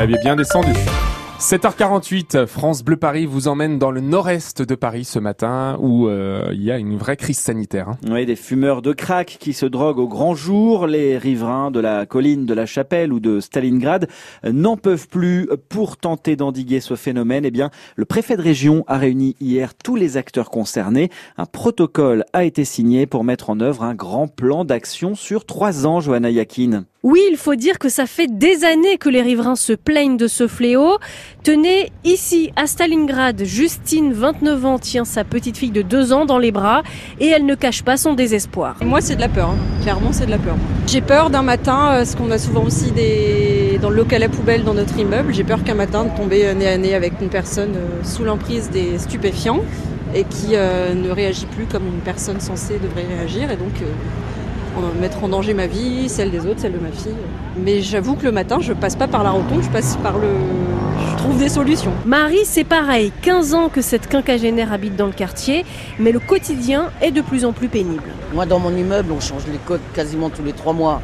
l'aviez bien descendu. 7h48, France Bleu Paris vous emmène dans le nord-est de Paris ce matin où euh, il y a une vraie crise sanitaire. Hein. Oui, des fumeurs de crack qui se droguent au grand jour. Les riverains de la colline de la Chapelle ou de Stalingrad n'en peuvent plus. Pour tenter d'endiguer ce phénomène, eh bien, le préfet de région a réuni hier tous les acteurs concernés. Un protocole a été signé pour mettre en œuvre un grand plan d'action sur trois ans, Johanna Yakin. Oui, il faut dire que ça fait des années que les riverains se plaignent de ce fléau. Tenez, ici, à Stalingrad, Justine, 29 ans, tient sa petite fille de 2 ans dans les bras et elle ne cache pas son désespoir. Moi, c'est de la peur. Hein. Clairement, c'est de la peur. J'ai peur d'un matin, parce qu'on a souvent aussi des... dans le local à poubelle dans notre immeuble, j'ai peur qu'un matin de tomber nez à nez avec une personne euh, sous l'emprise des stupéfiants et qui euh, ne réagit plus comme une personne censée devrait réagir. Et donc, euh, mettre en danger ma vie, celle des autres, celle de ma fille. Mais j'avoue que le matin, je passe pas par la rotonde, je passe par le. Je trouve des solutions. Marie, c'est pareil. 15 ans que cette quinquagénaire habite dans le quartier, mais le quotidien est de plus en plus pénible. Moi, dans mon immeuble, on change les codes quasiment tous les trois mois.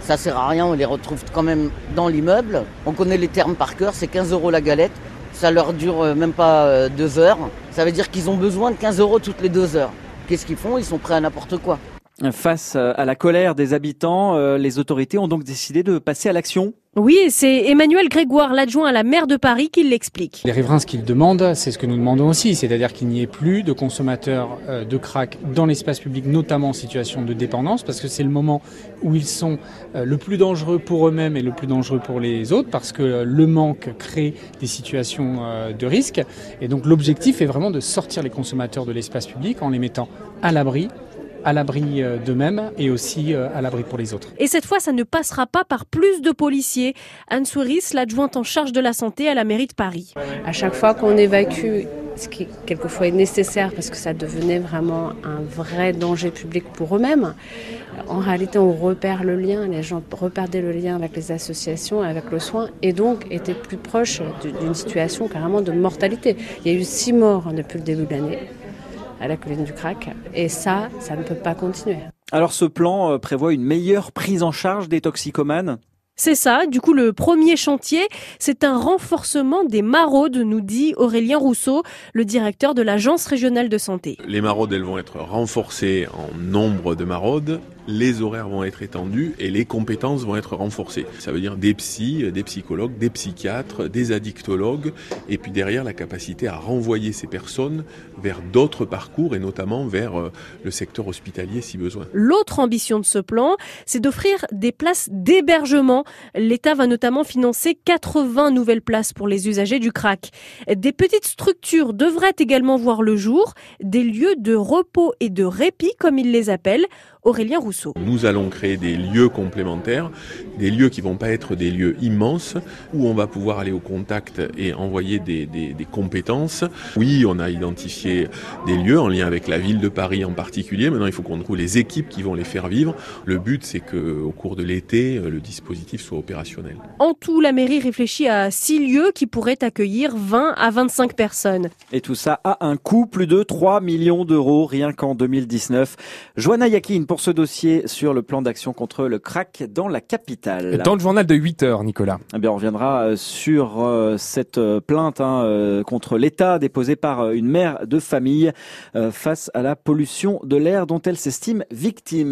Ça sert à rien, on les retrouve quand même dans l'immeuble. On connaît les termes par cœur, c'est 15 euros la galette. Ça leur dure euh, même pas euh, deux heures. Ça veut dire qu'ils ont besoin de 15 euros toutes les deux heures. Qu'est-ce qu'ils font? Ils sont prêts à n'importe quoi. Face à la colère des habitants, euh, les autorités ont donc décidé de passer à l'action. Oui, c'est Emmanuel Grégoire, l'adjoint à la maire de Paris, qui l'explique. Les riverains, ce qu'ils demandent, c'est ce que nous demandons aussi, c'est-à-dire qu'il n'y ait plus de consommateurs euh, de crack dans l'espace public, notamment en situation de dépendance, parce que c'est le moment où ils sont euh, le plus dangereux pour eux-mêmes et le plus dangereux pour les autres, parce que le manque crée des situations de risque. Et donc l'objectif est vraiment de sortir les consommateurs de l'espace public en les mettant à l'abri à l'abri euh, d'eux-mêmes et aussi euh, à l'abri pour les autres. Et cette fois, ça ne passera pas par plus de policiers. Anne Souris, l'adjointe en charge de la santé à la mairie de Paris. À chaque fois qu'on évacue, ce qui quelquefois est nécessaire parce que ça devenait vraiment un vrai danger public pour eux-mêmes, en réalité, on repère le lien, les gens reperdaient le lien avec les associations, avec le soin, et donc étaient plus proches d'une situation carrément de mortalité. Il y a eu six morts depuis le début de l'année à la colline du crack. Et ça, ça ne peut pas continuer. Alors ce plan euh, prévoit une meilleure prise en charge des toxicomanes? C'est ça. Du coup, le premier chantier, c'est un renforcement des maraudes, nous dit Aurélien Rousseau, le directeur de l'Agence régionale de santé. Les maraudes, elles vont être renforcées en nombre de maraudes les horaires vont être étendus et les compétences vont être renforcées. Ça veut dire des psys, des psychologues, des psychiatres, des addictologues, et puis derrière la capacité à renvoyer ces personnes vers d'autres parcours et notamment vers euh, le secteur hospitalier si besoin. L'autre ambition de ce plan, c'est d'offrir des places d'hébergement. L'État va notamment financer 80 nouvelles places pour les usagers du crack. Des petites structures devraient également voir le jour, des lieux de repos et de répit comme ils les appellent, Aurélien Rousseau. Nous allons créer des lieux complémentaires, des lieux qui vont pas être des lieux immenses, où on va pouvoir aller au contact et envoyer des, des, des compétences. Oui, on a identifié des lieux en lien avec la ville de Paris en particulier. Maintenant, il faut qu'on trouve les équipes qui vont les faire vivre. Le but, c'est qu'au cours de l'été, le dispositif soit opérationnel. En tout, la mairie réfléchit à six lieux qui pourraient accueillir 20 à 25 personnes. Et tout ça a un coût, plus de 3 millions d'euros rien qu'en 2019. Joanna Yakin pour ce dossier sur le plan d'action contre le crack dans la capitale. Dans le journal de 8 heures, Nicolas. Eh bien, on reviendra euh, sur euh, cette euh, plainte hein, contre l'État déposée par une mère de famille face à la pollution de l'air dont elle s'estime victime.